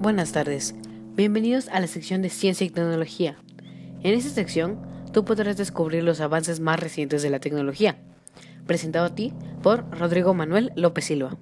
Buenas tardes, bienvenidos a la sección de Ciencia y Tecnología. En esta sección, tú podrás descubrir los avances más recientes de la tecnología, presentado a ti por Rodrigo Manuel López Silva.